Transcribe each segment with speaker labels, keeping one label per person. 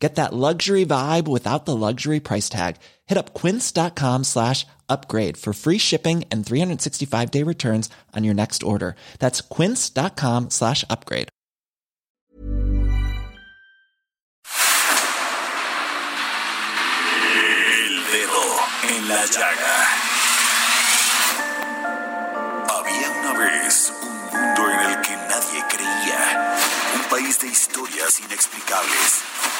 Speaker 1: Get that luxury vibe without the luxury price tag. Hit up quince.com slash upgrade for free shipping and 365 day returns on your next order. That's quince.com slash upgrade.
Speaker 2: El dedo en la llaga. Había una vez un mundo en el que nadie creía. Un país de historias inexplicables.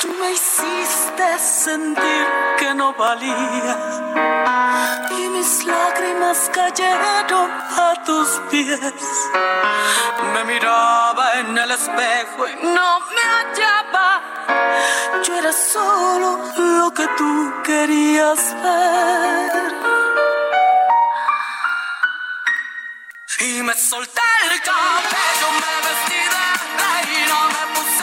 Speaker 3: Tú me hiciste sentir que no valía y mis lágrimas cayeron a tus pies. Me miraba en el espejo y no me hallaba. Yo era solo lo que tú querías ver. Y me solté el cabello, me vestí de reina, me puse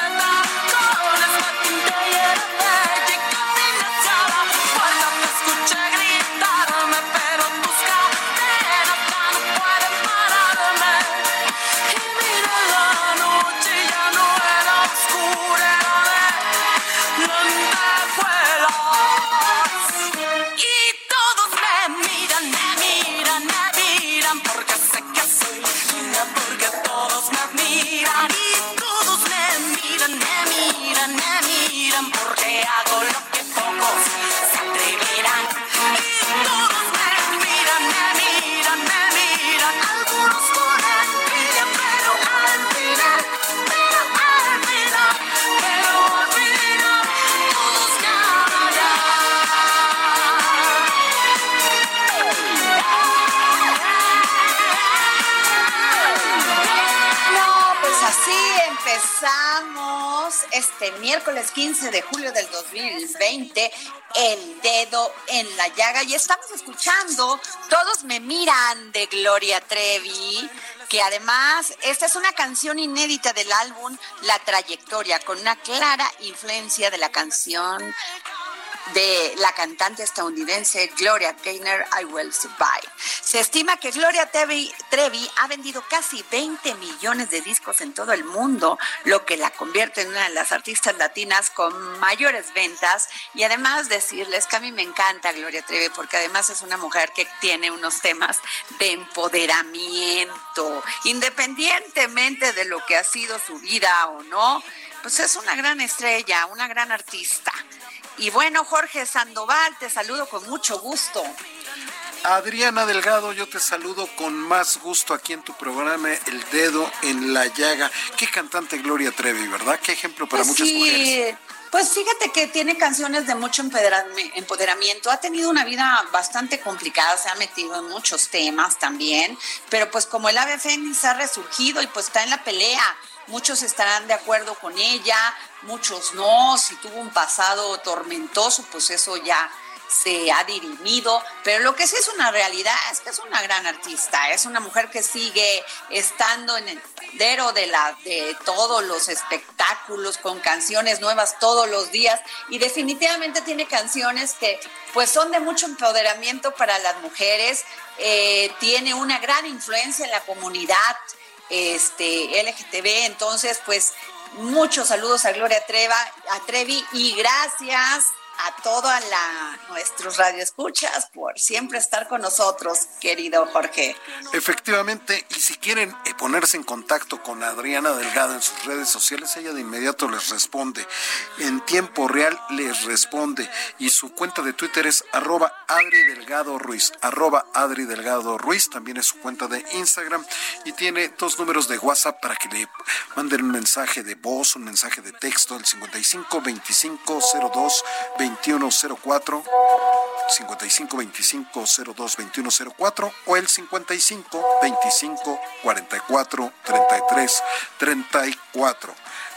Speaker 4: este miércoles 15 de julio del 2020, El Dedo en la Llaga, y estamos escuchando Todos me miran de Gloria Trevi, que además esta es una canción inédita del álbum La Trayectoria, con una clara influencia de la canción de la cantante estadounidense Gloria Gaynor, I Will Survive. Se estima que Gloria Trevi, Trevi, ha vendido casi 20 millones de discos en todo el mundo, lo que la convierte en una de las artistas latinas con mayores ventas. Y además decirles que a mí me encanta Gloria Trevi porque además es una mujer que tiene unos temas de empoderamiento, independientemente de lo que ha sido su vida o no. Pues es una gran estrella, una gran artista. Y bueno, Jorge Sandoval, te saludo con mucho gusto.
Speaker 5: Adriana Delgado, yo te saludo con más gusto aquí en tu programa El Dedo en la Llaga. Qué cantante Gloria Trevi, ¿verdad? Qué ejemplo para
Speaker 4: Pues
Speaker 5: muchas
Speaker 4: sí,
Speaker 5: mujeres.
Speaker 4: Pues fíjate que tiene canciones de mucho empoderami- empoderamiento. Ha tenido una vida bastante complicada, se ha metido en muchos temas también, pero pues como el ave fénix ha resurgido y pues está en la pelea. Muchos estarán de acuerdo con ella, muchos no. Si tuvo un pasado tormentoso, pues eso ya se ha dirimido, pero lo que sí es una realidad es que es una gran artista, es una mujer que sigue estando en el tablero de de todos los espectáculos con canciones nuevas todos los días. Y definitivamente tiene canciones que pues son de mucho empoderamiento para las mujeres, eh, tiene una gran influencia en la comunidad este LGTB, entonces pues muchos saludos a Gloria Treva, Trevi y gracias a toda la nuestros radioescuchas por siempre estar con nosotros, querido Jorge.
Speaker 5: Efectivamente, y si quieren eh, ponerse en contacto con Adriana Delgado en sus redes sociales, ella de inmediato les responde. En tiempo real les responde. Y su cuenta de Twitter es arroba Adri Delgado Ruiz. Arroba Adri Delgado Ruiz. También es su cuenta de Instagram. Y tiene dos números de WhatsApp para que le manden un mensaje de voz, un mensaje de texto, el 55 25 02 2104, 55 25 02 2104 o el 55 25 44 33 34.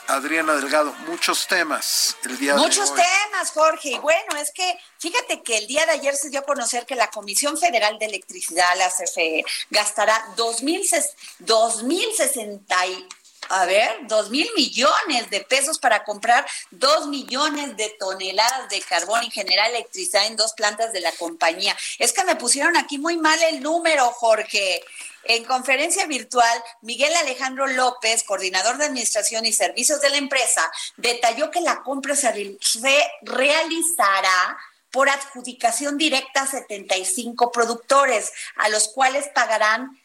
Speaker 5: Adriana Delgado, muchos temas el día
Speaker 4: Muchos
Speaker 5: de hoy.
Speaker 4: temas, Jorge. Y bueno, es que fíjate que el día de ayer se dio a conocer que la Comisión Federal de Electricidad, la CFE, gastará 2.060 a ver, dos mil millones de pesos para comprar dos millones de toneladas de carbón y generar electricidad en dos plantas de la compañía. Es que me pusieron aquí muy mal el número, Jorge. En conferencia virtual, Miguel Alejandro López, coordinador de Administración y Servicios de la empresa, detalló que la compra se re realizará por adjudicación directa a 75 productores, a los cuales pagarán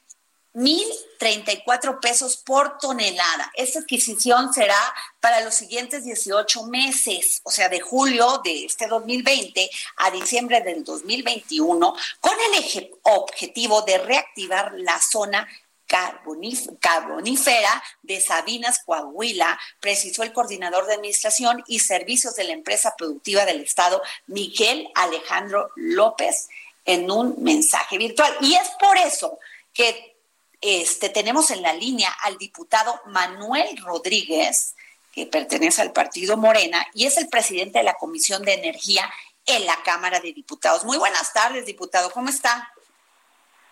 Speaker 4: 1.034 pesos por tonelada. Esta adquisición será para los siguientes 18 meses, o sea, de julio de este 2020 a diciembre del 2021, con el objetivo de reactivar la zona carbonífera de Sabinas, Coahuila, precisó el coordinador de administración y servicios de la empresa productiva del Estado, Miguel Alejandro López, en un mensaje virtual. Y es por eso que este, tenemos en la línea al diputado Manuel Rodríguez, que pertenece al partido Morena y es el presidente de la Comisión de Energía en la Cámara de Diputados. Muy buenas tardes, diputado, ¿cómo está?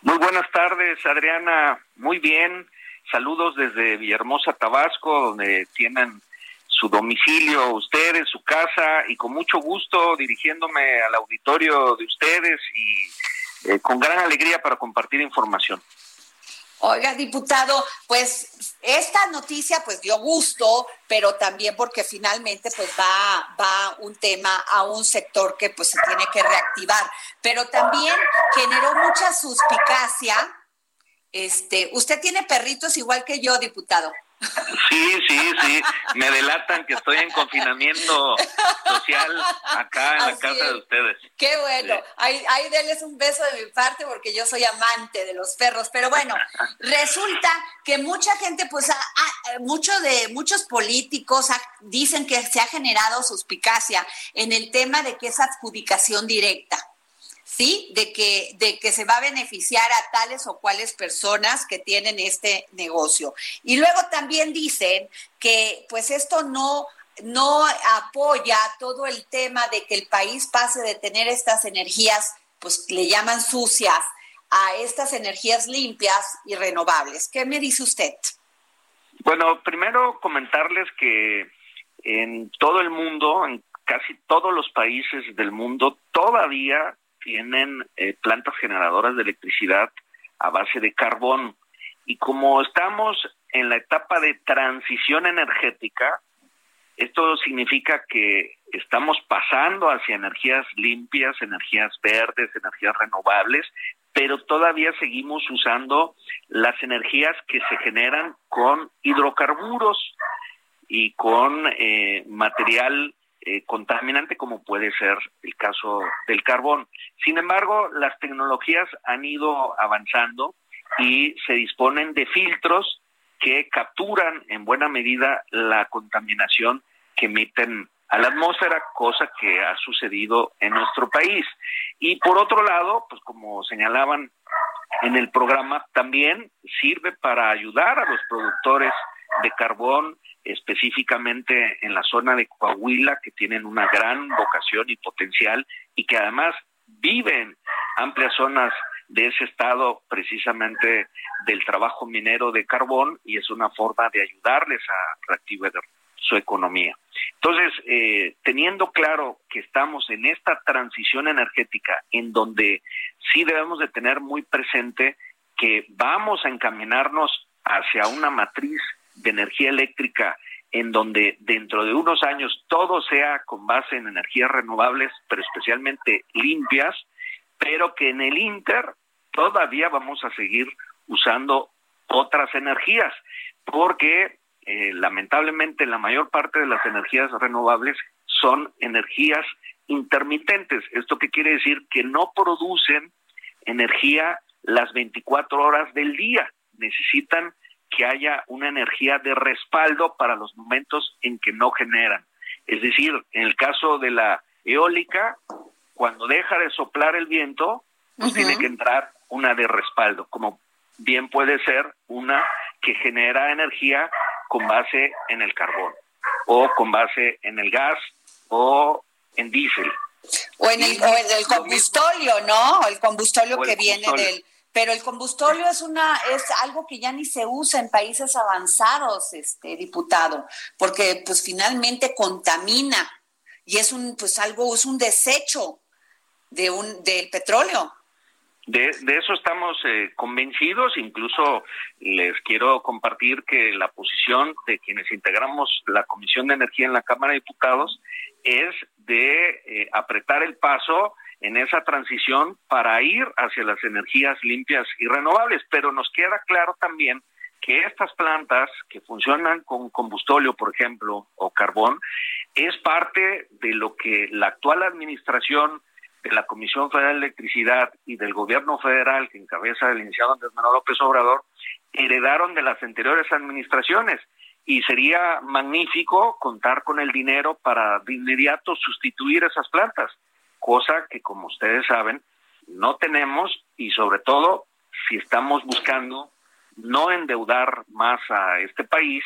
Speaker 6: Muy buenas tardes, Adriana. Muy bien. Saludos desde Villahermosa, Tabasco, donde tienen su domicilio ustedes, su casa, y con mucho gusto dirigiéndome al auditorio de ustedes y eh, con gran alegría para compartir información.
Speaker 4: Oiga, diputado, pues esta noticia pues dio gusto, pero también porque finalmente pues va, va un tema a un sector que pues se tiene que reactivar, pero también generó mucha suspicacia. Este, usted tiene perritos igual que yo, diputado.
Speaker 6: Sí, sí, sí. Me delatan que estoy en confinamiento social acá en Así la casa es. de ustedes.
Speaker 4: Qué bueno. Sí. Ahí, ahí denles un beso de mi parte porque yo soy amante de los perros. Pero bueno, resulta que mucha gente, pues, a, a, mucho de, muchos políticos dicen que se ha generado suspicacia en el tema de que es adjudicación directa. ¿Sí? De que, de que se va a beneficiar a tales o cuales personas que tienen este negocio. Y luego también dicen que pues esto no, no apoya todo el tema de que el país pase de tener estas energías, pues le llaman sucias, a estas energías limpias y renovables. ¿Qué me dice usted?
Speaker 6: Bueno, primero comentarles que en todo el mundo, en casi todos los países del mundo, todavía tienen eh, plantas generadoras de electricidad a base de carbón. Y como estamos en la etapa de transición energética, esto significa que estamos pasando hacia energías limpias, energías verdes, energías renovables, pero todavía seguimos usando las energías que se generan con hidrocarburos y con eh, material eh, contaminante como puede ser el caso del carbón. Sin embargo, las tecnologías han ido avanzando y se disponen de filtros que capturan en buena medida la contaminación que emiten a la atmósfera, cosa que ha sucedido en nuestro país. Y por otro lado, pues como señalaban en el programa, también sirve para ayudar a los productores de carbón, específicamente en la zona de Coahuila, que tienen una gran vocación y potencial y que además viven amplias zonas de ese estado precisamente del trabajo minero de carbón y es una forma de ayudarles a reactivar su economía. Entonces, eh, teniendo claro que estamos en esta transición energética en donde sí debemos de tener muy presente que vamos a encaminarnos hacia una matriz de energía eléctrica en donde dentro de unos años todo sea con base en energías renovables, pero especialmente limpias, pero que en el Inter todavía vamos a seguir usando otras energías, porque eh, lamentablemente la mayor parte de las energías renovables son energías intermitentes. ¿Esto qué quiere decir? Que no producen energía las 24 horas del día. Necesitan que haya una energía de respaldo para los momentos en que no generan. Es decir, en el caso de la eólica, cuando deja de soplar el viento, pues tiene que entrar una de respaldo, como bien puede ser una que genera energía con base en el carbón o con base en el gas o en diésel.
Speaker 4: O en el, combustóleo, ¿no? El combustóleo que viene del... Pero el combustóleo es una es algo que ya ni se usa en países avanzados, este diputado, porque pues finalmente contamina y es un pues algo es un desecho de un del petróleo.
Speaker 6: De, de, eso estamos eh, convencidos, incluso les quiero compartir que la posición de quienes integramos la Comisión de Energía en la Cámara de Diputados es de eh, apretar el paso en esa transición para ir hacia las energías limpias y renovables, pero nos queda claro también que estas plantas que funcionan con combustóleo, por ejemplo, o carbón, es parte de lo que la actual administración de la Comisión Federal de Electricidad y del gobierno federal que encabeza el iniciado Andrés Manuel López Obrador heredaron de las anteriores administraciones. Y sería magnífico contar con el dinero para de inmediato sustituir esas plantas, cosa que como ustedes saben no tenemos y sobre todo si estamos buscando no endeudar más a este país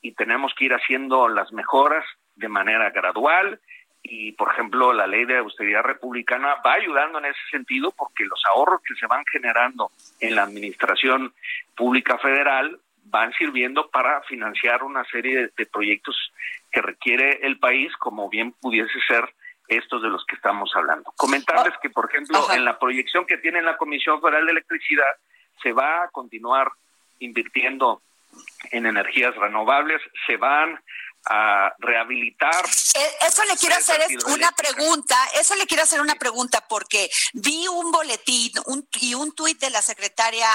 Speaker 6: y tenemos que ir haciendo las mejoras de manera gradual y por ejemplo la ley de austeridad republicana va ayudando en ese sentido porque los ahorros que se van generando en la administración pública federal van sirviendo para financiar una serie de, proyectos que requiere el país como bien pudiese ser estos de los que estamos hablando. Comentarles que, por ejemplo, en la proyección que tiene la Comisión Federal de Electricidad, se va a continuar invirtiendo en energías renovables, se van a rehabilitar.
Speaker 4: Eh, eso le quiero hacer una pregunta, eso le quiero hacer una pregunta porque vi un boletín y un tuit de la secretaria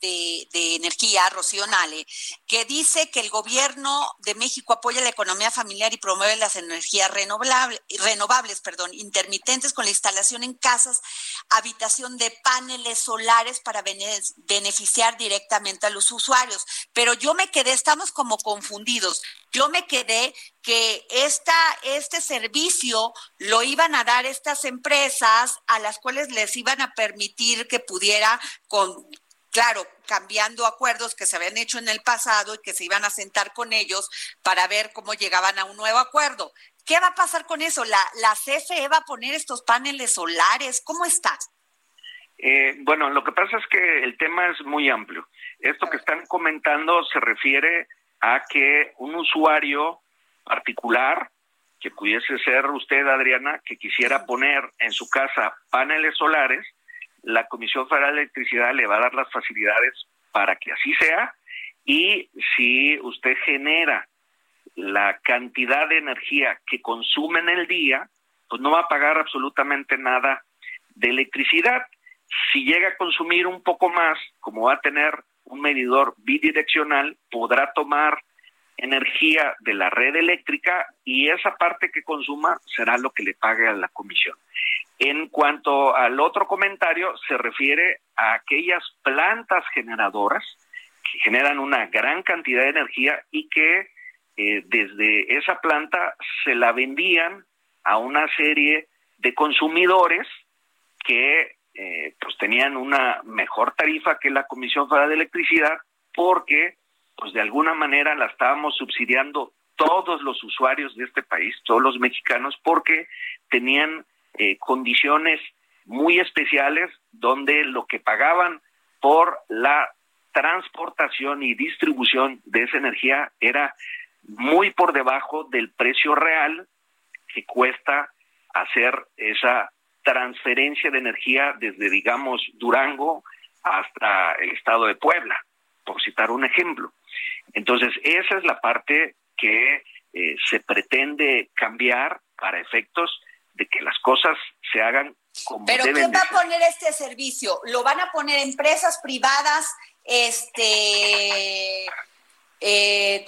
Speaker 4: de, de, Energía, Rocío Nale, que dice que el gobierno de México apoya la economía familiar y promueve las energías renovables, renovables perdón, intermitentes con la instalación en casas, habitación de paneles solares para beneficiar directamente a los usuarios. Pero yo me quedé, estamos como confundidos. Yo me quedé que esta, este servicio lo iban a dar estas empresas a las cuales les iban a permitir que pudiera con claro, cambiando acuerdos que se habían hecho en el pasado y que se iban a sentar con ellos para ver cómo llegaban a un nuevo acuerdo. ¿Qué va a pasar con eso? ¿La, la CFE va a poner estos paneles solares? ¿Cómo está?
Speaker 6: Eh, bueno, lo que pasa es que el tema es muy amplio. Esto que están comentando se refiere a que un usuario particular, que pudiese ser usted, Adriana, que quisiera poner en su casa paneles solares, la Comisión Federal de Electricidad le va a dar las facilidades para que así sea y si usted genera la cantidad de energía que consume en el día, pues no va a pagar absolutamente nada de electricidad. Si llega a consumir un poco más, como va a tener un medidor bidireccional podrá tomar energía de la red eléctrica y esa parte que consuma será lo que le pague a la comisión. En cuanto al otro comentario, se refiere a aquellas plantas generadoras que generan una gran cantidad de energía y que eh, desde esa planta se la vendían a una serie de consumidores que eh, pues tenían una mejor tarifa que la Comisión Federal de Electricidad porque pues de alguna manera la estábamos subsidiando todos los usuarios de este país, todos los mexicanos, porque tenían eh, condiciones muy especiales donde lo que pagaban por la transportación y distribución de esa energía era muy por debajo del precio real que cuesta hacer esa transferencia de energía desde, digamos, Durango hasta el estado de Puebla, por citar un ejemplo. Entonces, esa es la parte que se pretende cambiar para efectos de que las cosas se hagan como
Speaker 4: Pero
Speaker 6: deben
Speaker 4: ¿quién va a poner este servicio? ¿Lo van a poner empresas privadas? Este, eh,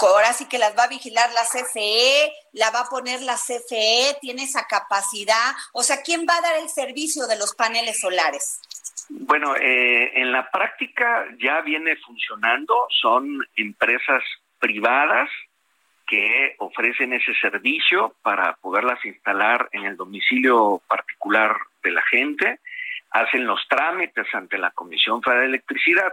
Speaker 4: ahora sí que las va a vigilar la CFE, la va a poner la CFE, tiene esa capacidad. O sea, ¿quién va a dar el servicio de los paneles solares?
Speaker 6: Bueno, eh, en la práctica ya viene funcionando, son empresas privadas que ofrecen ese servicio para poderlas instalar en el domicilio particular de la gente, hacen los trámites ante la Comisión Federal de Electricidad.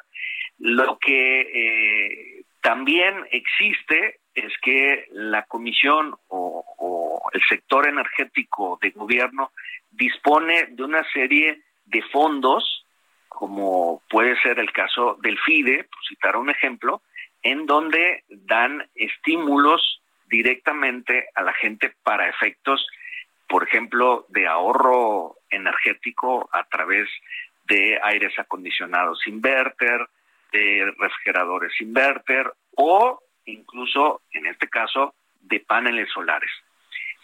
Speaker 6: Lo que eh, también existe es que la Comisión o, o el sector energético de gobierno dispone de una serie de fondos, como puede ser el caso del FIDE, por citar un ejemplo, en donde dan estímulos directamente a la gente para efectos, por ejemplo, de ahorro energético a través de aires acondicionados inverter, de refrigeradores inverter o incluso, en este caso, de paneles solares.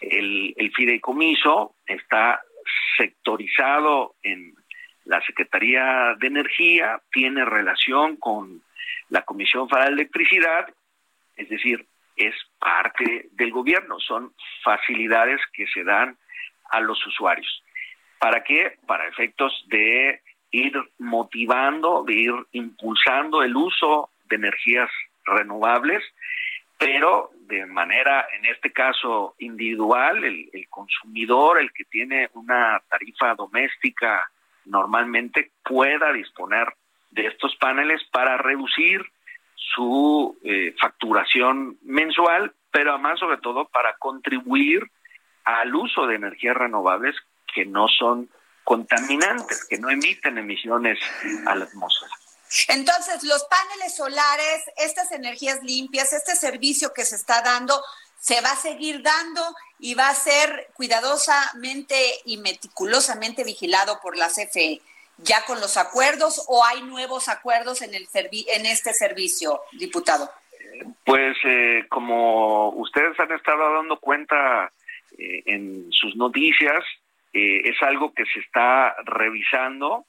Speaker 6: El, fideicomiso está sectorizado en la Secretaría de Energía, tiene relación con la Comisión Federal de Electricidad, es decir, es parte del gobierno, son facilidades que se dan a los usuarios. ¿Para qué? Para efectos de ir motivando, de ir impulsando el uso de energías renovables, pero de manera, en este caso, individual, el, el consumidor, el que tiene una tarifa doméstica normalmente, pueda disponer de estos paneles para reducir su eh, facturación mensual, pero además sobre todo para contribuir al uso de energías renovables que no son contaminantes, que no emiten emisiones a la atmósfera.
Speaker 4: Entonces, los paneles solares, estas energías limpias, este servicio que se está dando, se va a seguir dando y va a ser cuidadosamente y meticulosamente vigilado por la CFE. ¿Ya con los acuerdos o hay nuevos acuerdos en, el servi en este servicio, diputado?
Speaker 6: Pues eh, como ustedes han estado dando cuenta eh, en sus noticias, eh, es algo que se está revisando,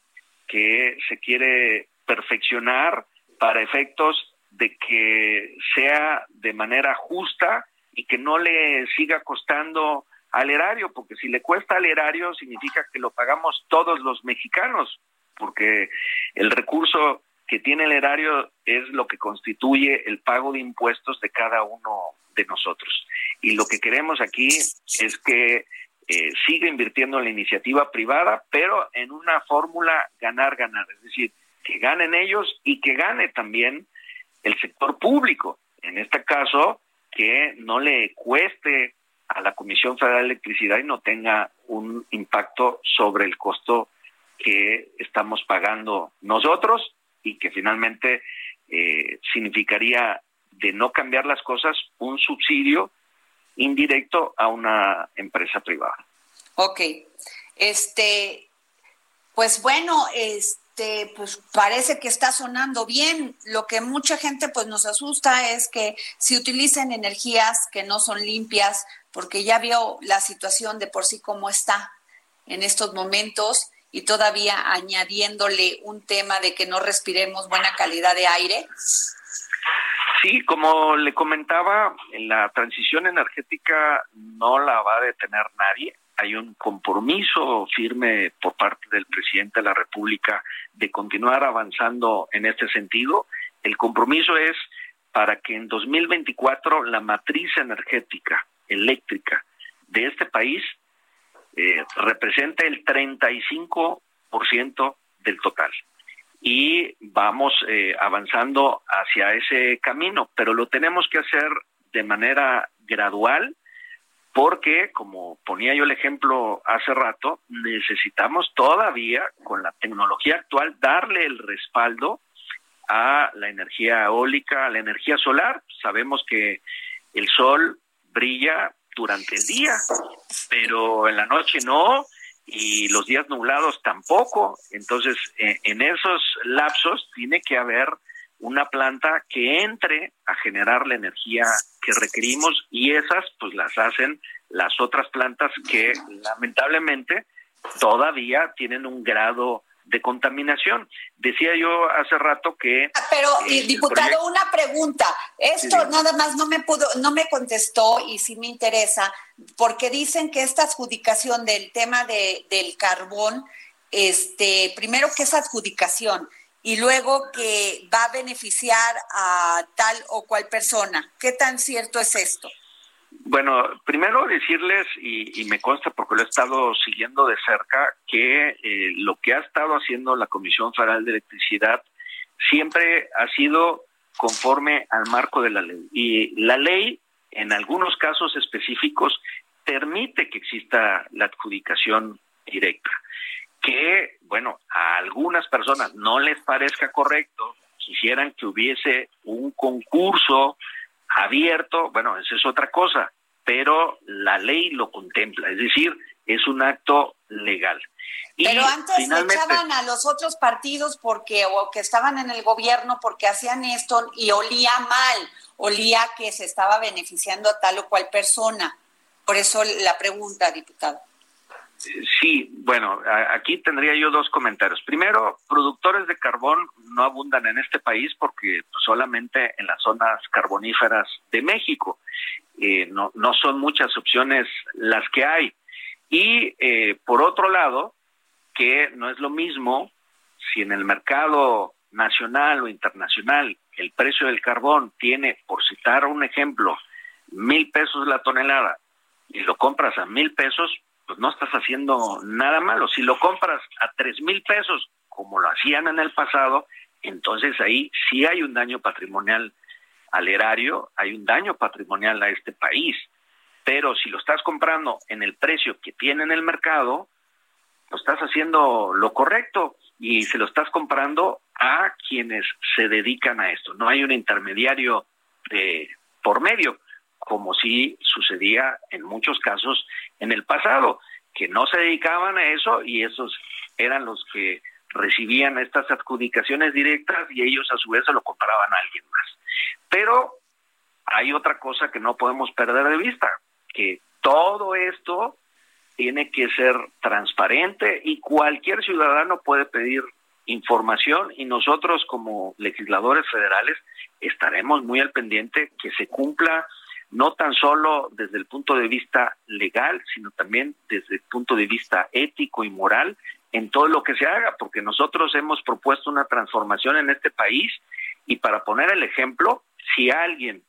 Speaker 6: que se quiere perfeccionar para efectos de que sea de manera justa y que no le siga costando al erario, porque si le cuesta al erario significa que lo pagamos todos los mexicanos, porque el recurso que tiene el erario es lo que constituye el pago de impuestos de cada uno de nosotros. Y lo que queremos aquí es que eh, siga invirtiendo en la iniciativa privada, pero en una fórmula ganar-ganar, es decir, que ganen ellos y que gane también el sector público. En este caso, que no le cueste a la Comisión Federal de Electricidad y no tenga un impacto sobre el costo que estamos pagando nosotros y que finalmente eh, significaría de no cambiar las cosas un subsidio indirecto a una empresa privada.
Speaker 4: Ok. Este, pues bueno, este, pues parece que está sonando bien. Lo que mucha gente pues nos asusta es que si utilicen energías que no son limpias, porque ya vio la situación de por sí cómo está en estos momentos y todavía añadiéndole un tema de que no respiremos buena calidad de aire.
Speaker 6: Sí, como le comentaba, la transición energética no la va a detener nadie. Hay un compromiso firme por parte del presidente de la República de continuar avanzando en este sentido. El compromiso es para que en 2024 la matriz energética eléctrica de este país eh, represente el 35% del total y vamos eh, avanzando hacia ese camino, pero lo tenemos que hacer de manera gradual porque, como ponía yo el ejemplo hace rato, necesitamos todavía, con la tecnología actual, darle el respaldo a la energía eólica, a la energía solar. Sabemos que el sol brilla durante el día, pero en la noche no, y los días nublados tampoco. Entonces, eh, en esos lapsos tiene que haber una planta que entre a generar la energía que requerimos y esas pues las hacen las otras plantas que lamentablemente todavía tienen un grado de contaminación. Decía yo hace rato que...
Speaker 4: Ah, pero, diputado, una pregunta. Esto nada más no me pudo, no me contestó y sí me interesa, porque dicen que esta adjudicación del tema de, del carbón, este, primero que es adjudicación y luego que va a beneficiar a tal o cual persona. ¿Qué tan cierto es esto?
Speaker 6: Bueno, primero decirles, y, me consta porque lo he estado siguiendo de cerca, que eh, lo que ha estado haciendo la Comisión Federal de Electricidad siempre ha sido conforme al marco de la ley. Y la ley, en algunos casos específicos, permite que exista la adjudicación directa. Que, bueno, a algunas personas no les parezca correcto, quisieran que hubiese un concurso abierto, bueno, esa es otra cosa, pero la ley lo contempla, es decir, es un acto legal.
Speaker 4: pero antes echaban a los otros partidos porque o que estaban en el gobierno porque hacían esto y olía mal, olía que se estaba beneficiando a tal o cual persona. Por eso la pregunta, diputado.
Speaker 6: Sí, bueno, aquí tendría yo dos comentarios. Primero, productores de carbón no abundan en este país porque solamente en las zonas carboníferas de México. Eh, no, no son muchas opciones las que hay. Y eh, por otro lado, que no es lo mismo si en el mercado nacional o internacional el precio del carbón tiene, por citar un ejemplo, mil pesos la tonelada y lo compras a mil pesos, pues no estás haciendo nada malo. Si lo compras a tres mil pesos, como lo hacían en el pasado, entonces ahí sí hay un daño patrimonial al erario, hay un daño patrimonial a este país. Pero si lo estás comprando en el precio que tiene en el mercado, lo estás haciendo lo correcto y se lo estás comprando a quienes se dedican a esto. No hay un intermediario de por medio como sí sucedía en muchos casos en el pasado, que no se dedicaban a eso y esos eran los que recibían estas adjudicaciones directas y ellos a su vez se lo compraban a alguien más. Pero hay otra cosa que no podemos perder de vista, que todo esto tiene que ser transparente y cualquier ciudadano puede pedir información y nosotros como legisladores federales estaremos muy al pendiente que se cumpla no tan solo desde el punto de vista legal, sino también desde el punto de vista ético y moral en todo lo que se haga, porque nosotros hemos propuesto una transformación en este país y para poner el ejemplo, si alguien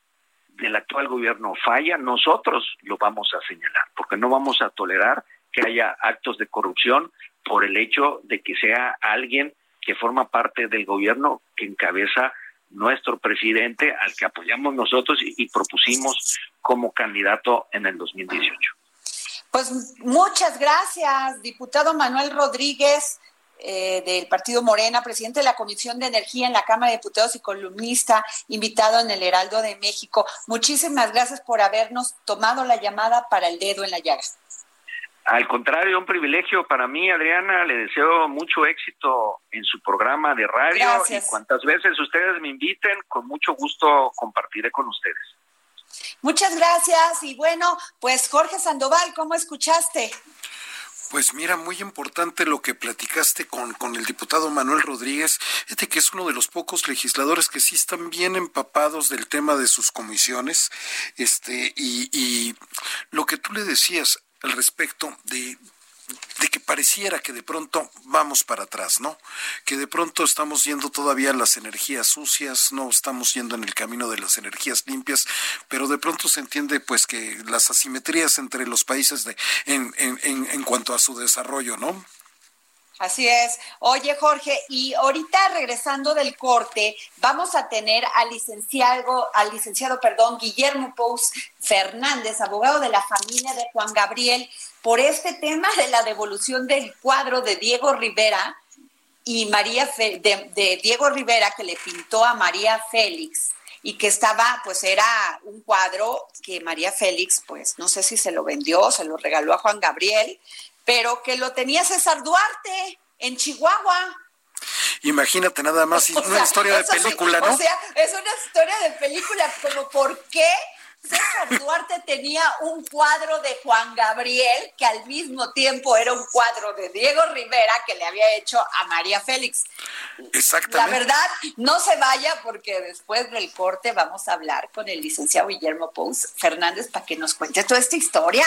Speaker 6: del actual gobierno falla, nosotros lo vamos a señalar, porque no vamos a tolerar que haya actos de corrupción por el hecho de que sea alguien que forma parte del gobierno que encabeza nuestro presidente, al que apoyamos nosotros y, propusimos como candidato en el 2018.
Speaker 4: Pues muchas gracias, diputado Manuel Rodríguez. Eh, del Partido Morena, presidente de la Comisión de Energía en la Cámara de Diputados y columnista, invitado en el Heraldo de México. Muchísimas gracias por habernos tomado la llamada para el dedo en la llaga.
Speaker 6: Al contrario, un privilegio para mí, Adriana. Le deseo mucho éxito en su programa de radio y cuantas veces ustedes me inviten, con mucho gusto compartiré con ustedes.
Speaker 4: Muchas gracias y bueno, pues Jorge Sandoval, ¿cómo escuchaste?
Speaker 5: Pues mira, muy importante lo que platicaste con, con el diputado Manuel Rodríguez, este que es uno de los pocos legisladores que sí están bien empapados del tema de sus comisiones, este, y, y lo que tú le decías, al respecto de, de que pareciera que de pronto vamos para atrás, ¿no? Que de pronto estamos yendo todavía las energías sucias, no estamos yendo en el camino de las energías limpias, pero de pronto se entiende pues que las asimetrías entre los países de, en, en, en, en cuanto a su desarrollo, ¿no?
Speaker 4: Así es. Oye, Jorge, y ahorita regresando del corte, vamos a tener al licenciado, al licenciado, perdón, Guillermo Pous Fernández, abogado de la familia de Juan Gabriel, por este tema de la devolución del cuadro de Diego Rivera y María de, de Diego Rivera que le pintó a María Félix y que estaba, pues era un cuadro que María Félix, pues no sé si se lo vendió, se lo regaló a Juan Gabriel, pero que lo tenía César Duarte en Chihuahua.
Speaker 5: Imagínate nada más,
Speaker 4: O
Speaker 5: una
Speaker 4: sea,
Speaker 5: historia de
Speaker 4: sí,
Speaker 5: película, ¿no?
Speaker 4: O sea, es una historia de película, como por qué César Duarte tenía un cuadro de Juan Gabriel que al mismo tiempo era un cuadro de Diego Rivera que le había hecho a María Félix. La
Speaker 5: Exactamente.
Speaker 4: verdad, no se vaya porque después del corte vamos a hablar con el licenciado Guillermo Pous Fernández para que nos cuente toda esta historia.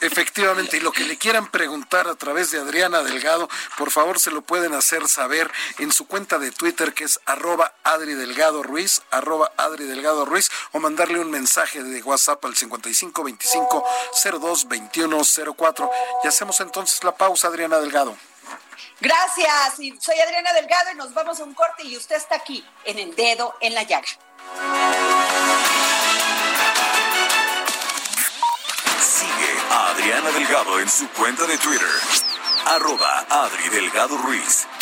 Speaker 5: Efectivamente, y lo que le quieran preguntar a través de Adriana Delgado, por favor se lo pueden hacer saber en su cuenta de Twitter que es arroba Adri Delgado Ruiz, arroba Adri Delgado Ruiz, o mandarle un mensaje de WhatsApp al 55 25 02 21 04. Y hacemos entonces la pausa, Adriana Delgado.
Speaker 4: Gracias, soy Adriana Delgado y nos vamos a un corte y usted está aquí en el dedo en la llaga.
Speaker 2: Sigue a Adriana Delgado en su cuenta de Twitter. Arroba Adri Delgado Ruiz.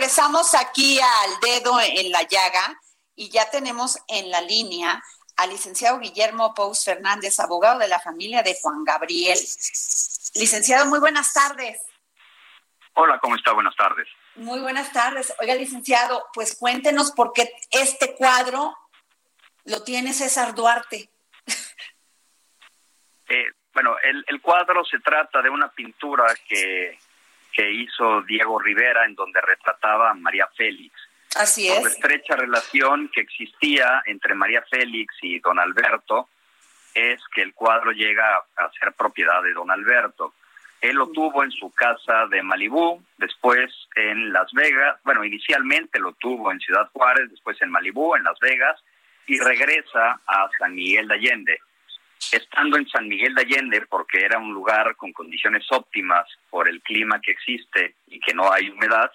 Speaker 4: Regresamos aquí al dedo en la llaga y ya tenemos en la línea al licenciado Guillermo Pous Fernández, abogado de la familia de Juan Gabriel. Licenciado, muy buenas tardes.
Speaker 7: Hola, ¿cómo está? Buenas tardes.
Speaker 4: Muy buenas tardes. Oiga, licenciado, pues cuéntenos por qué este cuadro lo tiene César Duarte.
Speaker 7: Eh, bueno, el, el cuadro se trata de una pintura que, que hizo Diego Rivera en donde retrataba a María Félix.
Speaker 4: Así
Speaker 7: Por la
Speaker 4: es.
Speaker 7: estrecha relación que existía entre María Félix y don Alberto, es que el cuadro llega a ser propiedad de don Alberto. Él lo tuvo en su casa de Malibú, después en Las Vegas, bueno, inicialmente lo tuvo en Ciudad Juárez, después en Malibú, en Las Vegas, y regresa a San Miguel de Allende. Estando en San Miguel de Allende, porque era un lugar con condiciones óptimas por el clima que existe y que no hay humedad,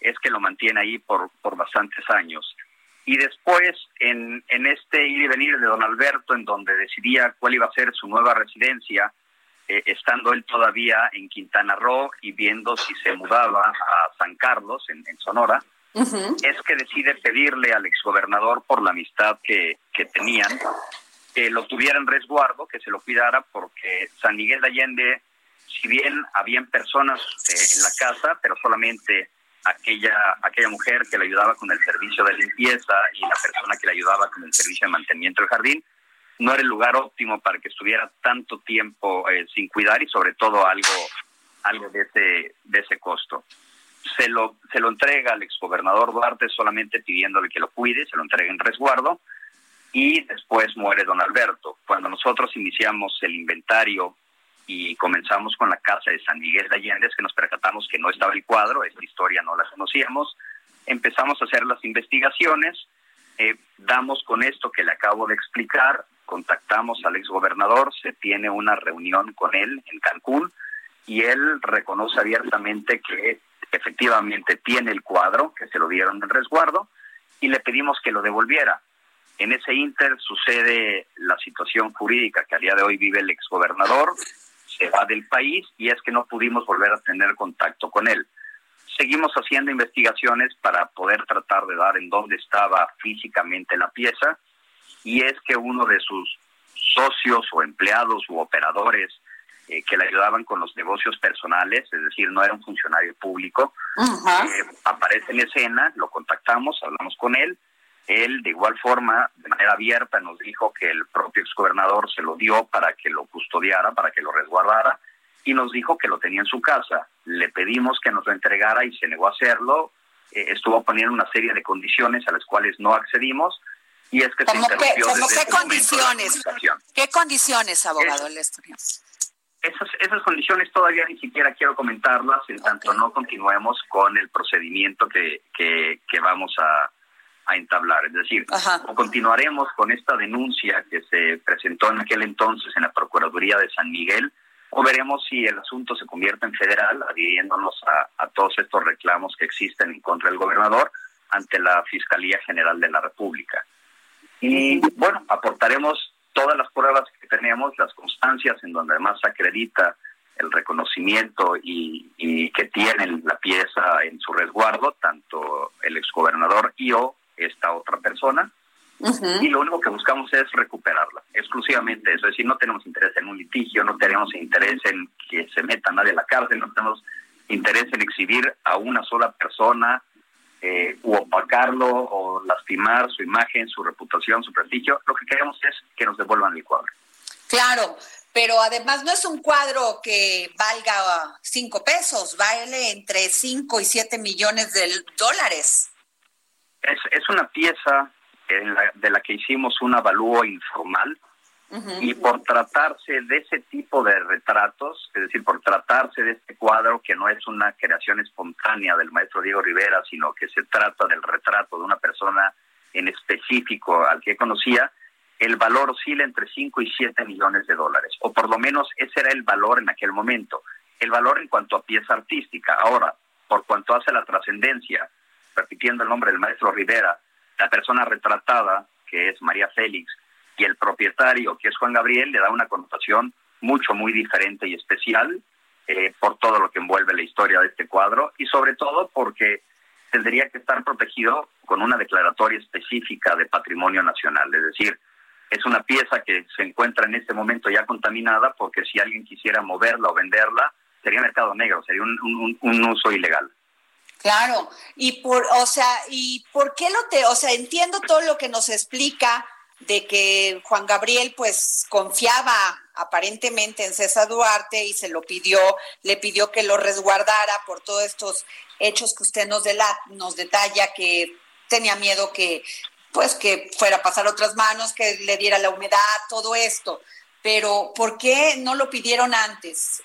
Speaker 7: es que lo mantiene ahí por, por bastantes años. Y después, en, en este ir y venir de don Alberto, en donde decidía cuál iba a ser su nueva residencia, eh, estando él todavía en Quintana Roo y viendo si se mudaba a San Carlos, en, en Sonora, es que decide pedirle al exgobernador por la amistad que, que tenían, que lo tuviera en resguardo, que se lo cuidara, porque San Miguel de Allende, si bien habían personas eh, en la casa, pero solamente aquella, aquella mujer que le ayudaba con el servicio de limpieza y la persona que le ayudaba con el servicio de mantenimiento del jardín, no era el lugar óptimo para que estuviera tanto tiempo eh, sin cuidar y sobre todo algo, algo de, ese, de ese costo. Se lo, se lo entrega al exgobernador Duarte solamente pidiéndole que lo cuide, se lo entrega en resguardo y después muere don Alberto. Cuando nosotros iniciamos el inventario y comenzamos con la casa de San Miguel de Allende, es que nos percatamos que no estaba el cuadro, esta historia no la conocíamos, empezamos a hacer las investigaciones, eh, damos con esto que le acabo de explicar, contactamos al exgobernador, se tiene una reunión con él en Cancún y él reconoce abiertamente que efectivamente tiene el cuadro, que se lo dieron en resguardo, y le pedimos que lo devolviera. En ese inter sucede la situación jurídica que a día de hoy vive el exgobernador, se va del país y es que no pudimos volver a tener contacto con él. Seguimos haciendo investigaciones para poder tratar de dar en dónde estaba físicamente la pieza y es que uno de sus socios o empleados u operadores eh, que le ayudaban con los negocios personales, es decir, no era un funcionario público, eh, aparece en escena, lo contactamos, hablamos con él, él de igual forma, de manera abierta, nos dijo que el propio exgobernador se lo dio para que lo custodiara, para que lo resguardara, y nos dijo que lo tenía en su casa. Le pedimos que nos lo entregara y se negó a hacerlo. Eh, estuvo poniendo una serie de condiciones a las cuales no accedimos, y es que se
Speaker 4: ¿Cómo, que,
Speaker 7: interrumpió
Speaker 4: cómo
Speaker 7: desde
Speaker 4: qué condiciones? ¿Qué condiciones, abogado? Estoy-
Speaker 7: Esas, esas condiciones todavía ni siquiera quiero comentarlas, en tanto no continuemos con el procedimiento que, que, que vamos a, a entablar. Es decir,
Speaker 4: Ajá.
Speaker 7: o continuaremos con esta denuncia que se presentó en aquel entonces en la Procuraduría de San Miguel, o veremos si el asunto se convierte en federal, adhiriéndonos a, a todos estos reclamos que existen en contra del gobernador, ante la Fiscalía General de la República. Y bueno, aportaremos todas las pruebas que tenemos, las constancias en donde además acredita el reconocimiento y, y que tienen la pieza en su resguardo, tanto el exgobernador y o esta otra persona, y lo único que buscamos es recuperarla, exclusivamente eso. Es decir, no tenemos interés en un litigio, no tenemos interés en que se meta nadie a la cárcel, no tenemos interés en exhibir a una sola persona eh, u opacarlo o lastimar su imagen, su reputación, su prestigio. Lo que queremos es que nos devuelvan el cuadro.
Speaker 4: Claro, pero además no es un cuadro que valga cinco pesos, vale entre cinco y siete millones de dólares.
Speaker 7: Es, es una pieza de la que hicimos un avalúo informal y por tratarse de ese tipo de retratos, es decir, por tratarse de este cuadro que no es una creación espontánea del maestro Diego Rivera, sino que se trata del retrato de una persona en específico al que conocía, el valor oscila entre 5 y 7 millones de dólares, o por lo menos ese era el valor en aquel momento. El valor en cuanto a pieza artística. Ahora, por cuanto hace la trascendencia, repitiendo el nombre del maestro Rivera, la persona retratada, que es María Félix, y el propietario, que es Juan Gabriel, le da una connotación mucho, muy diferente y especial eh, por todo lo que envuelve la historia de este cuadro y sobre todo porque tendría que estar protegido con una declaratoria específica de patrimonio nacional. Es decir, es una pieza que se encuentra en este momento ya contaminada porque si alguien quisiera moverla o venderla, sería mercado negro, sería un, un uso ilegal.
Speaker 4: Claro, y por, o sea, ¿y por qué lo te, o sea, entiendo todo lo que nos explica de que Juan Gabriel pues confiaba aparentemente en César Duarte y se lo pidió, le pidió que lo resguardara por todos estos hechos que usted nos, nos detalla, que tenía miedo que pues que fuera a pasar otras manos, que le diera la humedad, todo esto. Pero ¿por qué no lo pidieron antes?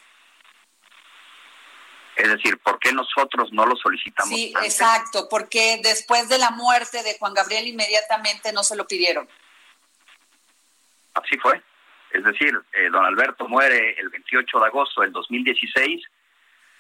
Speaker 7: Es decir, ¿por qué nosotros no lo solicitamos?
Speaker 4: Sí, exacto, porque después de la muerte de Juan Gabriel inmediatamente no se lo pidieron.
Speaker 7: Así fue. Es decir, eh, don Alberto muere el 28 de agosto del 2016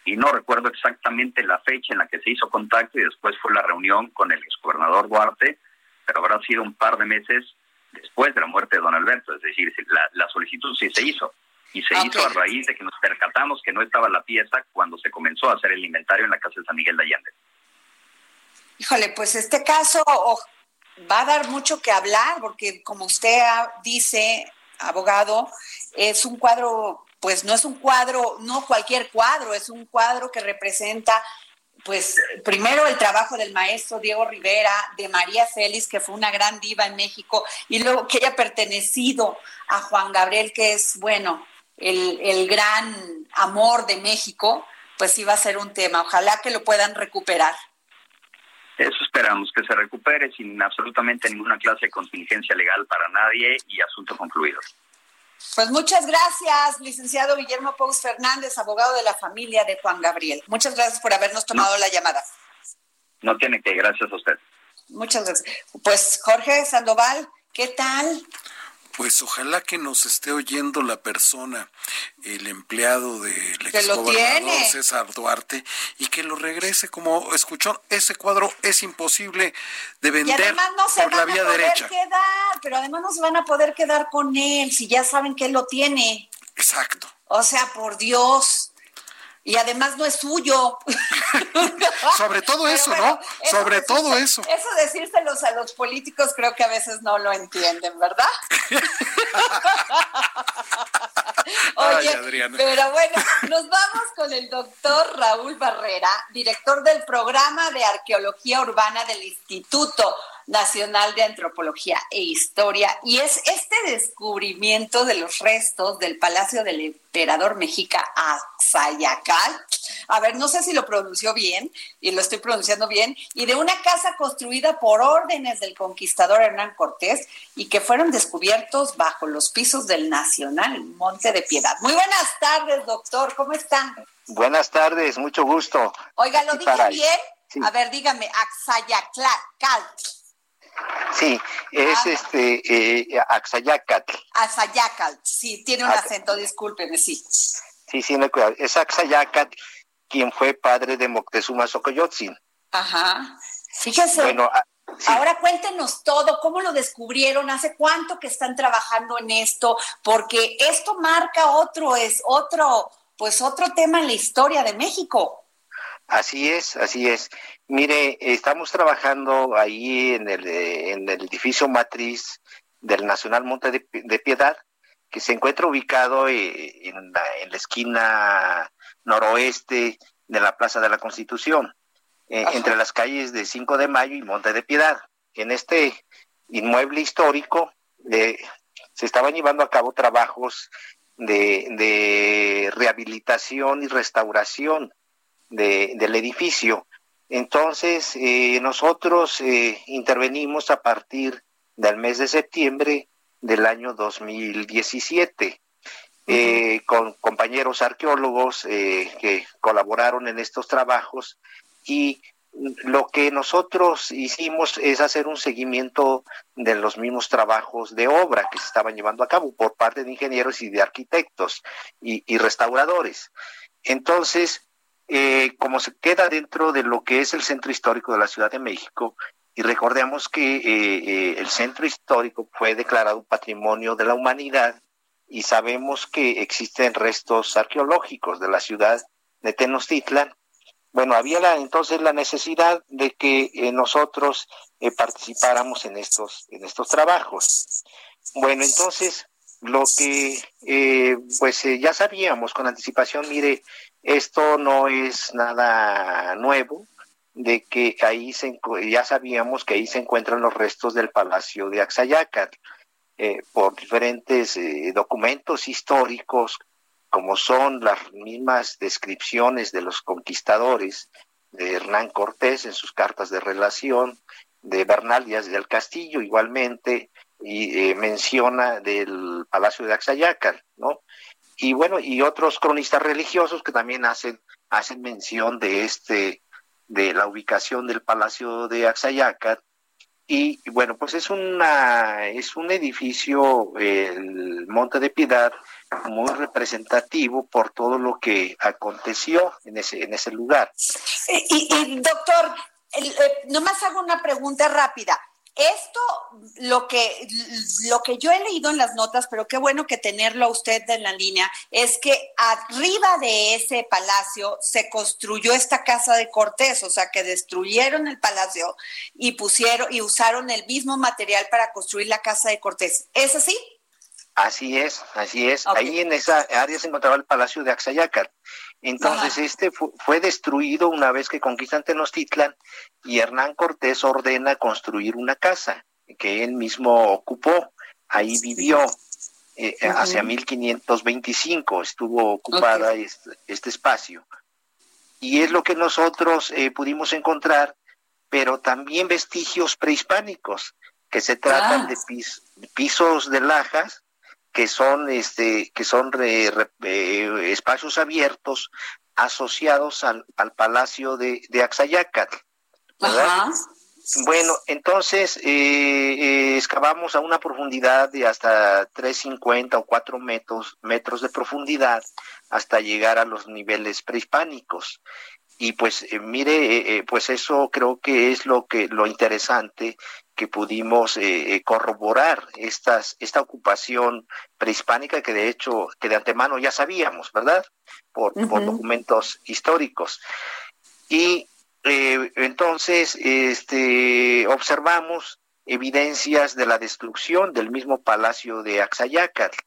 Speaker 7: y no recuerdo exactamente la fecha en la que se hizo contacto y después fue la reunión con el exgobernador Duarte, pero habrá sido un par de meses después de la muerte de don Alberto. Es decir, la, la solicitud sí se hizo y se hizo a raíz de que nos percatamos que no estaba la pieza cuando se comenzó a hacer el inventario en la casa de San Miguel de Allende.
Speaker 4: Híjole, pues este caso va a dar mucho que hablar porque como usted dice, abogado, es un cuadro, pues no es un cuadro, no cualquier cuadro, es un cuadro que representa pues primero el trabajo del maestro Diego Rivera, de María Félix, que fue una gran diva en México, y luego que haya pertenecido a Juan Gabriel, que es, bueno, el, gran amor de México, pues sí va a ser un tema. Ojalá que lo puedan recuperar.
Speaker 7: Eso esperamos, que se recupere sin absolutamente ninguna clase de contingencia legal para nadie y asunto concluido.
Speaker 4: Pues muchas gracias, licenciado Guillermo Pous Fernández, abogado de la familia de Juan Gabriel. Muchas gracias por habernos tomado la llamada.
Speaker 7: No tiene que, gracias a usted.
Speaker 4: Muchas gracias. Pues Jorge Sandoval, ¿qué tal?
Speaker 5: Pues ojalá que nos esté oyendo la persona, el empleado del
Speaker 4: exgobernador
Speaker 5: César Duarte, y que lo regrese como escuchó, ese cuadro es imposible de vender por la vía derecha.
Speaker 4: Quedar, pero además no se van a poder quedar con él si ya saben que él lo tiene.
Speaker 5: Exacto.
Speaker 4: O sea, por Dios y además no es suyo.
Speaker 5: Sobre todo eso, ¿no? Sobre todo eso.
Speaker 4: Eso decírselos a los políticos creo que a veces no lo entienden, ¿verdad? Oye, pero bueno, nos vamos con el doctor Raúl Barrera, director del programa de arqueología urbana del Instituto Nacional de Antropología e Historia, y es este descubrimiento de los restos del Palacio del Emperador Mexica Axayacal. A ver, no sé si lo pronunció bien, y lo estoy pronunciando bien, y de una casa construida por órdenes del conquistador Hernán Cortés y que fueron descubiertos bajo los pisos del Nacional Monte de Piedad. Muy buenas tardes, doctor, ¿cómo están?
Speaker 8: Buenas tardes, mucho gusto.
Speaker 4: Oiga, ¿lo dije bien? A ver, dígame, Axayacal.
Speaker 8: Sí, es ah. este eh, Axayacatl.
Speaker 4: Axayacatl, sí, tiene un acento, discúlpeme, sí.
Speaker 8: Sí, sí, no Es Axayacatl quien fue padre de Moctezuma Xocoyotzin.
Speaker 4: Ajá. Fíjese.
Speaker 8: Bueno, ah, sí.
Speaker 4: Ahora cuéntenos todo, cómo lo descubrieron, hace cuánto que están trabajando en esto, porque esto marca otro, es otro, pues otro tema en la historia de México.
Speaker 8: Así es, así es. Mire, estamos trabajando ahí en el, eh, en el edificio matriz del Nacional Monte de, de Piedad, que se encuentra ubicado eh, en, la, en la esquina noroeste de la Plaza de la Constitución, eh,
Speaker 4: Ajá.
Speaker 8: entre las calles de 5 de Mayo y Monte de Piedad. En este inmueble histórico eh, se estaban llevando a cabo trabajos de, de rehabilitación y restauración de- del edificio. Entonces, eh, nosotros eh, intervenimos a partir del mes de septiembre del año 2017 eh, con compañeros arqueólogos que colaboraron en estos trabajos y lo que nosotros hicimos es hacer un seguimiento de los mismos trabajos de obra que se estaban llevando a cabo por parte de ingenieros y de arquitectos y, y restauradores. Entonces, eh, como se queda dentro de lo que es el centro histórico de la Ciudad de México, y recordemos que eh, eh, el centro histórico fue declarado patrimonio de la humanidad y sabemos que existen restos arqueológicos de la ciudad de Tenochtitlan. Bueno, había entonces la necesidad de que nosotros participáramos en estos, en estos trabajos. Bueno, entonces lo que pues ya sabíamos con anticipación, mire, esto no es nada nuevo, de que ahí se, ya sabíamos que ahí se encuentran los restos del palacio de Axayácatl, eh, por diferentes eh, documentos históricos, como son las mismas descripciones de los conquistadores de Hernán Cortés en sus cartas de relación, de Bernal Díaz del Castillo igualmente, y eh, menciona del Palacio de Axayácatl, ¿no? Y bueno, y otros cronistas religiosos que también hacen, hacen mención de este, de la ubicación del Palacio de Axayácatl. Y bueno, pues es una, es un edificio, el Monte de Piedad, muy representativo por todo lo que aconteció en ese, en ese lugar.
Speaker 4: Y, y- doctor, eh, nomás hago una pregunta rápida. Esto, lo que, lo que yo he leído en las notas, pero qué bueno que tenerlo a usted en la línea, es que arriba de ese palacio se construyó esta casa de Cortés, o sea, que destruyeron el palacio y pusieron y usaron el mismo material para construir la casa de Cortés. ¿Es así?
Speaker 8: Así es, así es. Ahí en esa área se encontraba el Palacio de Axayácatl. Entonces,
Speaker 4: Ajá.
Speaker 8: este fu- fue destruido una vez que conquistan Tenochtitlan y Hernán Cortés ordena construir una casa que él mismo ocupó. Ahí vivió eh,
Speaker 4: Ujú.
Speaker 8: hacia 1525, estuvo ocupada este, este espacio. Y es lo que nosotros eh, pudimos encontrar, pero también vestigios prehispánicos, que se tratan
Speaker 4: Ah.
Speaker 8: de pis- pisos de lajas que son este que son re- re- eh, espacios abiertos asociados al, al palacio de, de. ¿Verdad?
Speaker 4: Ajá.
Speaker 8: Bueno, entonces eh, eh, excavamos a una profundidad de hasta 350 o 4 metros, metros de profundidad hasta llegar a los niveles prehispánicos. Y pues eh, mire, eh, pues eso creo que es lo que lo interesante que pudimos corroborar estas esta ocupación prehispánica que de hecho que de antemano ya sabíamos, ¿verdad? Por, por documentos históricos. Y eh, entonces este observamos evidencias de la destrucción del mismo palacio de Axayácatl.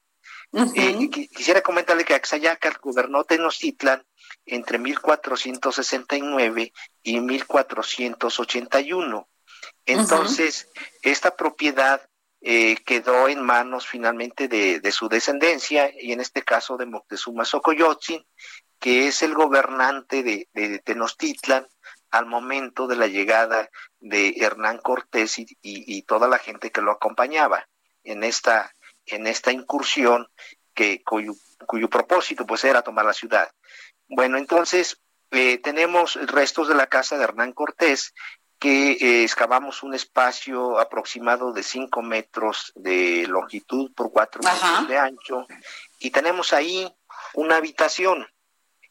Speaker 4: Ujú.
Speaker 8: Eh, qui- quisiera comentarle que Axayácatl gobernó Tenochtitlan entre 1469 y 1481. Entonces, esta propiedad eh, quedó en manos finalmente de, de su descendencia, y en este caso de Moctezuma Xocoyotzin, que es el gobernante de, de Tenochtitlan al momento de la llegada de Hernán Cortés y, y- y toda la gente que lo acompañaba en esta, en esta incursión que, cuyo, cuyo propósito pues era tomar la ciudad. Bueno, entonces eh, tenemos restos de la casa de Hernán Cortés que eh, excavamos un espacio aproximado de 5 metros de longitud por 4
Speaker 4: Ajá.
Speaker 8: metros de ancho y tenemos ahí una habitación.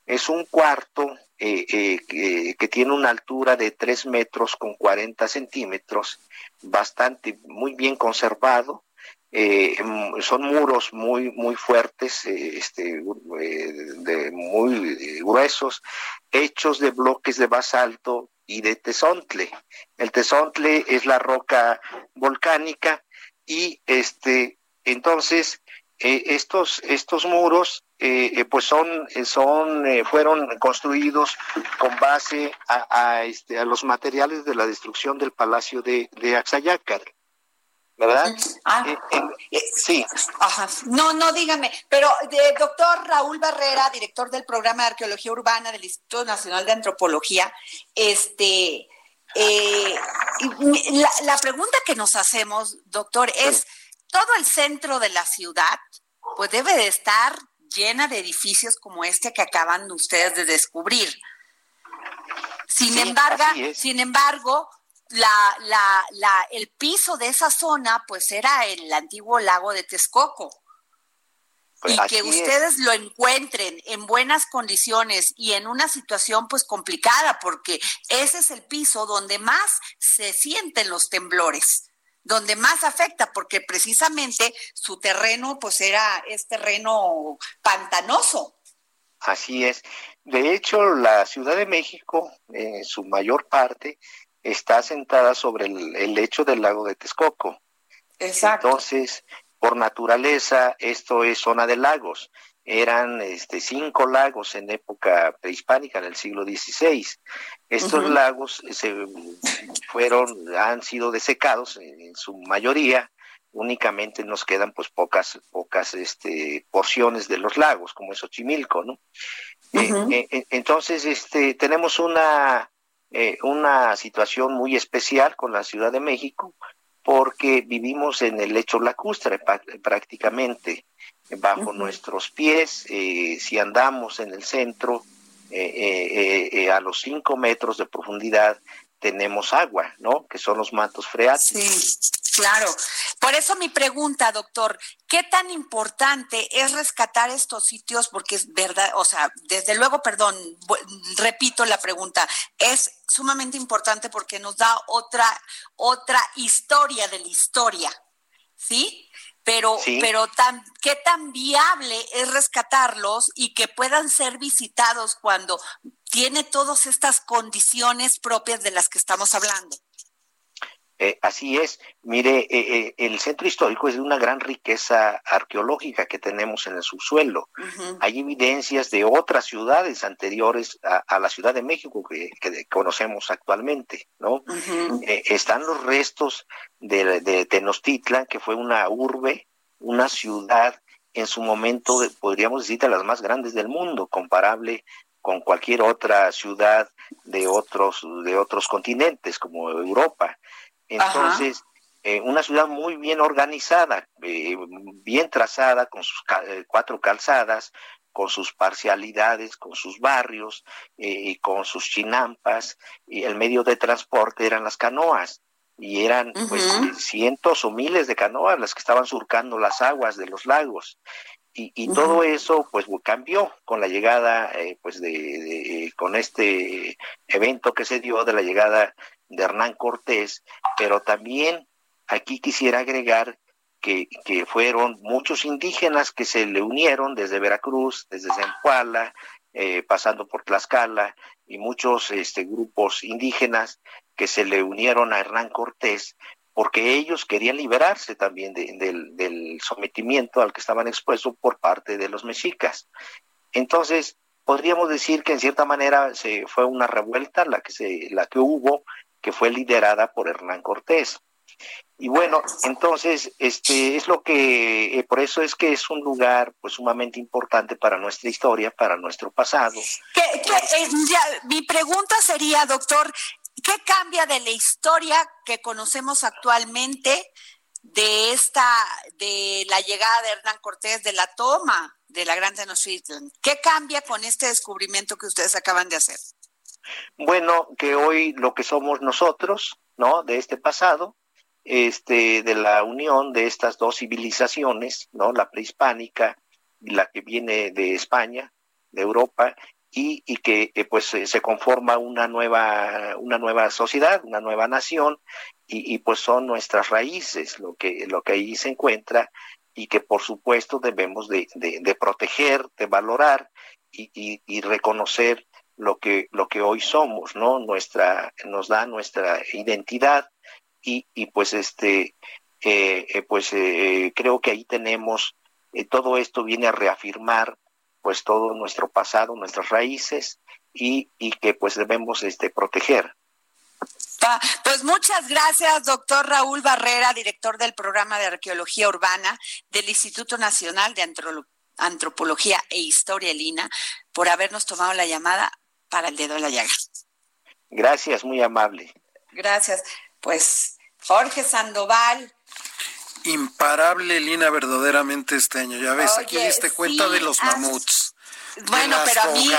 Speaker 8: Es un cuarto eh, eh, que, tiene una altura de 3 metros con 40 centímetros, bastante, muy bien conservado. Eh, son muros muy muy fuertes, este, de, muy gruesos, hechos de bloques de basalto y de tesontle. El tesontle es la roca volcánica y este entonces estos estos muros eh, eh, pues son, eh, son fueron construidos con base a, este, a los materiales de la destrucción del palacio de, de Axayácar. ¿Verdad?
Speaker 4: Ah, sí. Ajá. No, no, dígame. Pero, doctor Raúl Barrera, director del programa de arqueología urbana del Instituto Nacional de Antropología, este, la, la, pregunta que nos hacemos, doctor, es, ¿todo el centro de la ciudad pues debe de estar llena de edificios como este que acaban ustedes de descubrir. Sin embargo, sin embargo, la, la, la, el piso de esa zona, pues era el antiguo lago de Texcoco. Pues y que ustedes lo encuentren en buenas condiciones y en una situación pues complicada, porque ese es el piso donde más se sienten los temblores donde más afecta, porque precisamente su terreno, pues era, es terreno pantanoso.
Speaker 8: Así es. De hecho, la Ciudad de México, en su mayor parte, está sentada sobre el, lecho del lago de Texcoco. Exacto. Entonces, por naturaleza, esto es zona de lagos eran este, cinco lagos en época prehispánica, en el siglo XVI. Estos lagos se fueron, han sido desecados en, su mayoría, únicamente nos quedan pues pocas, pocas este, porciones de los lagos, como es Xochimilco, ¿no? Eh, eh, eh, entonces, este, tenemos una, una situación muy especial con la Ciudad de México, porque vivimos en el lecho lacustre prácticamente bajo nuestros pies, eh, si andamos en el centro, eh, eh, a los cinco metros de profundidad tenemos agua, ¿no? Que son los mantos freáticos.
Speaker 4: Sí, claro. Por eso mi pregunta, doctor, ¿qué tan importante es rescatar estos sitios? Porque es verdad, o sea, desde luego, perdón, repito la pregunta, es sumamente importante porque nos da otra, otra historia de la historia, ¿sí? Pero, pero tan, ¿qué tan viable es rescatarlos y que puedan ser visitados cuando tiene todas estas condiciones propias de las que estamos hablando?
Speaker 8: Eh, así es. Mire, eh, eh, el centro histórico es de una gran riqueza arqueológica que tenemos en el subsuelo. Hay evidencias de otras ciudades anteriores a, la Ciudad de México que, conocemos actualmente, ¿no? están los restos de, de, Tenochtitlan, que fue una urbe, una ciudad en su momento, podríamos decir, de las más grandes del mundo, comparable con cualquier otra ciudad de otros de otros continentes como Europa. Entonces, eh, una ciudad muy bien organizada, eh, bien trazada, con sus eh, cuatro calzadas, con sus parcialidades, con sus barrios, y con sus chinampas, y el medio de transporte eran las canoas y eran pues cientos o miles de canoas las que estaban surcando las aguas de los lagos. Y, y todo eso pues cambió con la llegada pues de, con este evento que se dio de la llegada de Hernán Cortés, pero también aquí quisiera agregar que, que, fueron muchos indígenas que se le unieron desde Veracruz, desde Zempoala, eh, pasando por Tlaxcala, y muchos este, grupos indígenas que se le unieron a Hernán Cortés porque ellos querían liberarse también del, del sometimiento al que estaban expuestos por parte de los mexicas. Entonces, podríamos decir que en cierta manera se fue una revuelta la que se la que hubo que fue liderada por Hernán Cortés. Y bueno, entonces, este es lo que, eh, por eso es que es un lugar pues sumamente importante para nuestra historia, para nuestro pasado.
Speaker 4: Eh, mi pregunta sería, doctor, ¿qué cambia de la historia que conocemos actualmente de esta, de la llegada de Hernán Cortés, de la toma de la Gran Tenochtitlan? ¿Qué cambia con este descubrimiento que ustedes acaban de hacer?
Speaker 8: Bueno, que hoy lo que somos nosotros, ¿no? De este pasado, este, de la unión de estas dos civilizaciones, ¿no? La prehispánica y la que viene de España, de Europa, y, y que eh, pues se conforma una nueva una nueva sociedad una nueva nación y, y, pues son nuestras raíces lo que lo que ahí se encuentra y que por supuesto debemos de, de, proteger de valorar y, y, reconocer lo que lo que hoy somos no nuestra nos da nuestra identidad y, y pues este eh, eh, pues eh, creo que ahí tenemos eh, todo esto viene a reafirmar pues todo nuestro pasado, nuestras raíces y, y que pues debemos este, proteger.
Speaker 4: Pues muchas gracias, doctor Raúl Barrera, director del programa de arqueología urbana del Instituto Nacional de Antropología e Historia Lina, por habernos tomado la llamada para el dedo de la llaga.
Speaker 8: Gracias, muy amable.
Speaker 4: Gracias. Pues Jorge Sandoval,
Speaker 5: imparable Lina verdaderamente este año. Ya ves, Oye, aquí diste sí, cuenta de los mamuts.
Speaker 4: Bueno,
Speaker 5: de las
Speaker 4: pero a mí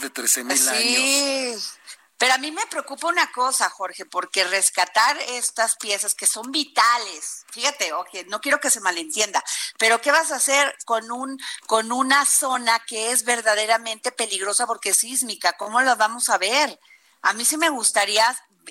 Speaker 5: de 13 mil
Speaker 4: sí.
Speaker 5: años.
Speaker 4: Pero a mí me preocupa una cosa, Jorge, porque rescatar estas piezas que son vitales, fíjate, oye, no quiero que se malentienda, pero ¿qué vas a hacer con un con una zona que es verdaderamente peligrosa porque es sísmica? ¿Cómo la vamos a ver? A mí sí me gustaría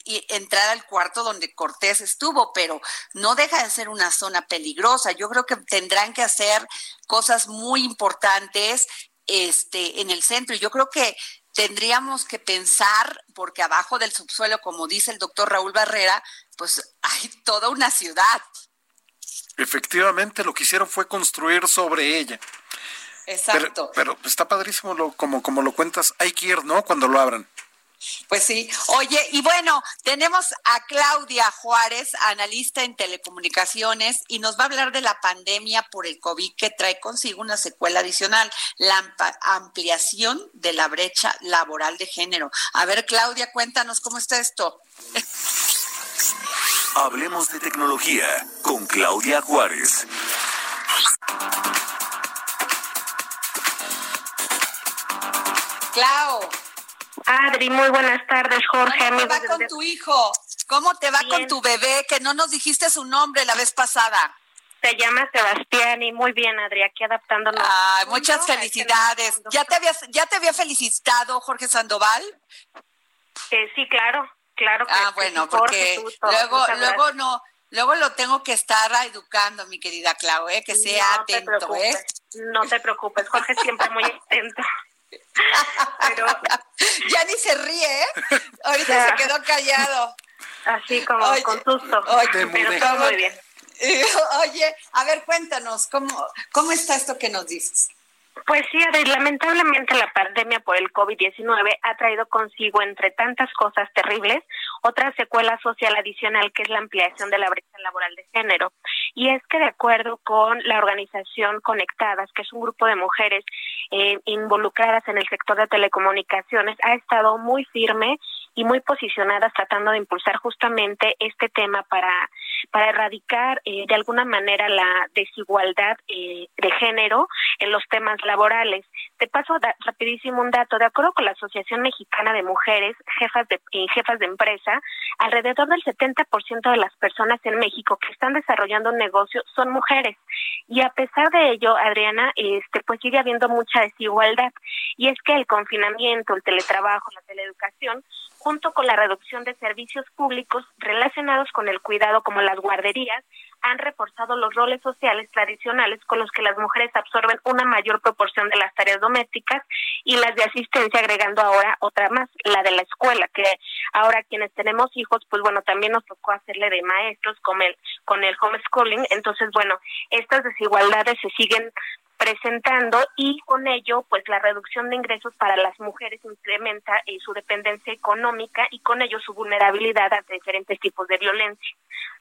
Speaker 4: entrar al cuarto donde Cortés estuvo, pero no deja de ser una zona peligrosa. Yo creo que tendrán que hacer cosas muy importantes este en el centro. Yo creo que tendríamos que pensar, porque abajo del subsuelo, como dice el doctor Raúl Barrera, pues hay toda una ciudad.
Speaker 5: Efectivamente, lo que hicieron fue construir sobre ella.
Speaker 4: Exacto.
Speaker 5: Pero, pero está padrísimo lo, como, como lo cuentas. Hay que ir, ¿no? Cuando lo abran.
Speaker 4: Pues sí. Oye, y bueno, tenemos a Claudia Juárez, analista en telecomunicaciones, y nos va a hablar de la pandemia por el COVID que trae consigo una secuela adicional, la ampliación de la brecha laboral de género. A ver, Claudia, cuéntanos cómo está esto.
Speaker 2: Hablemos de tecnología con Claudia Juárez.
Speaker 4: Clau.
Speaker 9: Adri, muy buenas tardes, Jorge.
Speaker 4: ¿Cómo te va con tu hijo? ¿Cómo te va
Speaker 9: Bien.
Speaker 4: con tu bebé? Que no nos dijiste su nombre la vez pasada.
Speaker 9: Se llama Sebastián y muy bien, Adri, aquí adaptándonos.
Speaker 4: Muchas felicidades. ¿Ya te, habías, ¿Ya te había felicitado Jorge Sandoval?
Speaker 9: Eh, sí, claro, claro que
Speaker 4: Ah,
Speaker 9: sí,
Speaker 4: bueno,
Speaker 9: Jorge,
Speaker 4: porque
Speaker 9: tú,
Speaker 4: luego, luego no, luego lo tengo que estar educando, mi querida Clau, ¿eh? que sea
Speaker 9: no te
Speaker 4: atento, ¿eh?
Speaker 9: preocupes, no te preocupes, Jorge siempre muy atento. Pero
Speaker 4: ya ni se ríe, ¿eh? Ahorita
Speaker 9: Ya.
Speaker 4: se quedó callado.
Speaker 9: así como
Speaker 4: Oye,
Speaker 9: con susto,
Speaker 4: oye,
Speaker 9: pero
Speaker 5: mudé.
Speaker 9: todo muy bien.
Speaker 4: Oye, a ver, cuéntanos, ¿cómo, ¿cómo está esto que nos dices?
Speaker 9: Pues sí, lamentablemente la pandemia por el COVID-19 ha traído consigo, entre tantas cosas terribles, otra secuela social adicional que es la ampliación de la brecha laboral de género. Y es que de acuerdo con la organización Conectadas, que es un grupo de mujeres eh, involucradas en el sector de telecomunicaciones, ha estado muy firme y muy posicionadas tratando de impulsar justamente este tema para, para erradicar eh, de alguna manera la desigualdad eh, de género en los temas laborales. Te paso da- rapidísimo un dato. De acuerdo con la Asociación Mexicana de Mujeres, jefas de, eh, jefas de empresa, alrededor del 70% de las personas en México que están desarrollando un negocio son mujeres. Y a pesar de ello, Adriana, este, pues sigue habiendo mucha desigualdad. Y es que el confinamiento, el teletrabajo, la teleeducación, junto con la reducción de servicios públicos relacionados con el cuidado como las guarderías, han reforzado los roles sociales tradicionales con los que las mujeres absorben una mayor proporción de las tareas domésticas y las de asistencia, agregando ahora otra más, la de la escuela, que ahora quienes tenemos hijos, pues bueno, también nos tocó hacerle de maestros con el, con el homeschooling. Entonces, bueno, estas desigualdades se siguen presentando y con ello pues la reducción de ingresos para las mujeres incrementa eh, su dependencia económica y con ello su vulnerabilidad ante diferentes tipos de violencia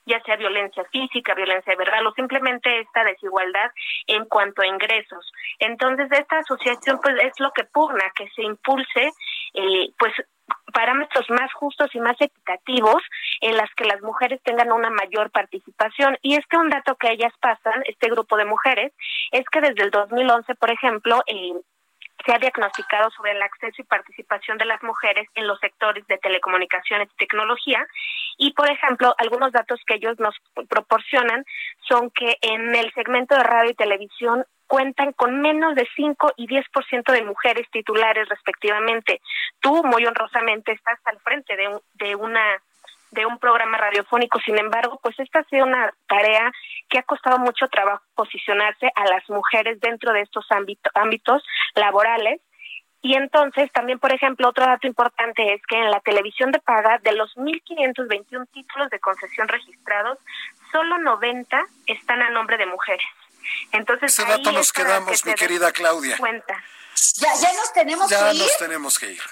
Speaker 9: ya sea violencia física, violencia verbal o simplemente esta desigualdad en cuanto a ingresos. Entonces, esta asociación pues es lo que pugna que se impulse eh, pues parámetros más justos y más equitativos en las que las mujeres tengan una mayor participación. Y es que un dato que ellas pasan, este grupo de mujeres, es que desde el 2011, por ejemplo, eh, se ha diagnosticado sobre el acceso y participación de las mujeres en los sectores de telecomunicaciones y tecnología. Y, por ejemplo, algunos datos que ellos nos proporcionan son que en el segmento de radio y televisión cuentan con menos de 5 y 10% de mujeres titulares respectivamente. Tú muy honrosamente estás al frente de, de una de un programa radiofónico. Sin embargo, pues esta ha sido una tarea que ha costado mucho trabajo posicionarse a las mujeres dentro de estos ámbitos laborales. Y entonces, también, por ejemplo, otro dato importante es que en la televisión de paga, de los 1.521 títulos de concesión registrados, solo 90 están a nombre de mujeres. Entonces,
Speaker 5: ese dato nos quedamos, mi querida Claudia.
Speaker 9: Cuenta.
Speaker 4: Ya, ya nos tenemos que ir.
Speaker 5: Ya nos tenemos que ir.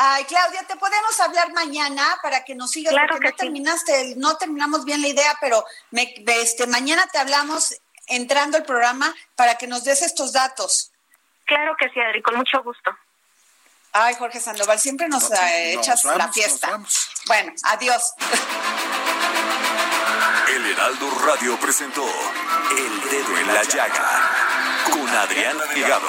Speaker 4: Ay, Claudia, ¿te podemos hablar mañana para que nos sigas?
Speaker 9: Claro
Speaker 4: porque
Speaker 9: que
Speaker 4: no
Speaker 9: sí.
Speaker 4: terminaste, no terminamos bien la idea, pero me, este, mañana te hablamos entrando al programa para que nos des estos datos.
Speaker 9: Claro que sí, Adri, con mucho gusto.
Speaker 4: Ay, Jorge Sandoval, siempre nos
Speaker 5: No,
Speaker 4: eh,
Speaker 5: nos
Speaker 4: echas la fiesta. Bueno, adiós.
Speaker 2: El Heraldo Radio presentó El Dedo en la Llaga con Adriana Delgado.